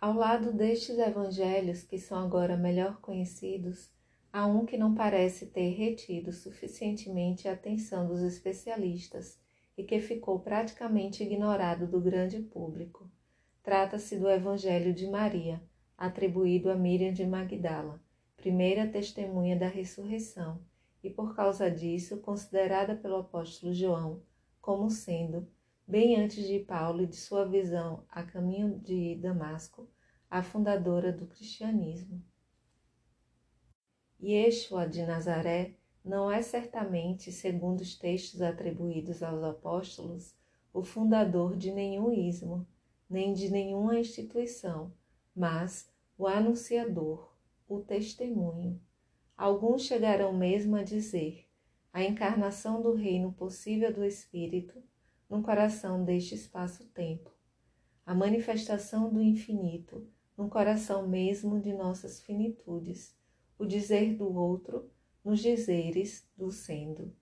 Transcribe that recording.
Ao lado destes evangelhos, que são agora melhor conhecidos, há um que não parece ter retido suficientemente a atenção dos especialistas e que ficou praticamente ignorado do grande público. Trata-se do Evangelho de Maria, atribuído a Miriam de Magdala, primeira testemunha da ressurreição, e por causa disso considerada pelo apóstolo João como sendo, bem antes de Paulo e de sua visão a caminho de Damasco, a fundadora do cristianismo. Yeshua de Nazaré não é certamente, segundo os textos atribuídos aos apóstolos, o fundador de nenhum ismo, nem de nenhuma instituição, mas o anunciador, o testemunho. Alguns chegarão mesmo a dizer a encarnação do reino possível do Espírito no coração deste espaço-tempo, a manifestação do infinito no coração mesmo de nossas finitudes, o dizer do outro nos dizeres do sendo.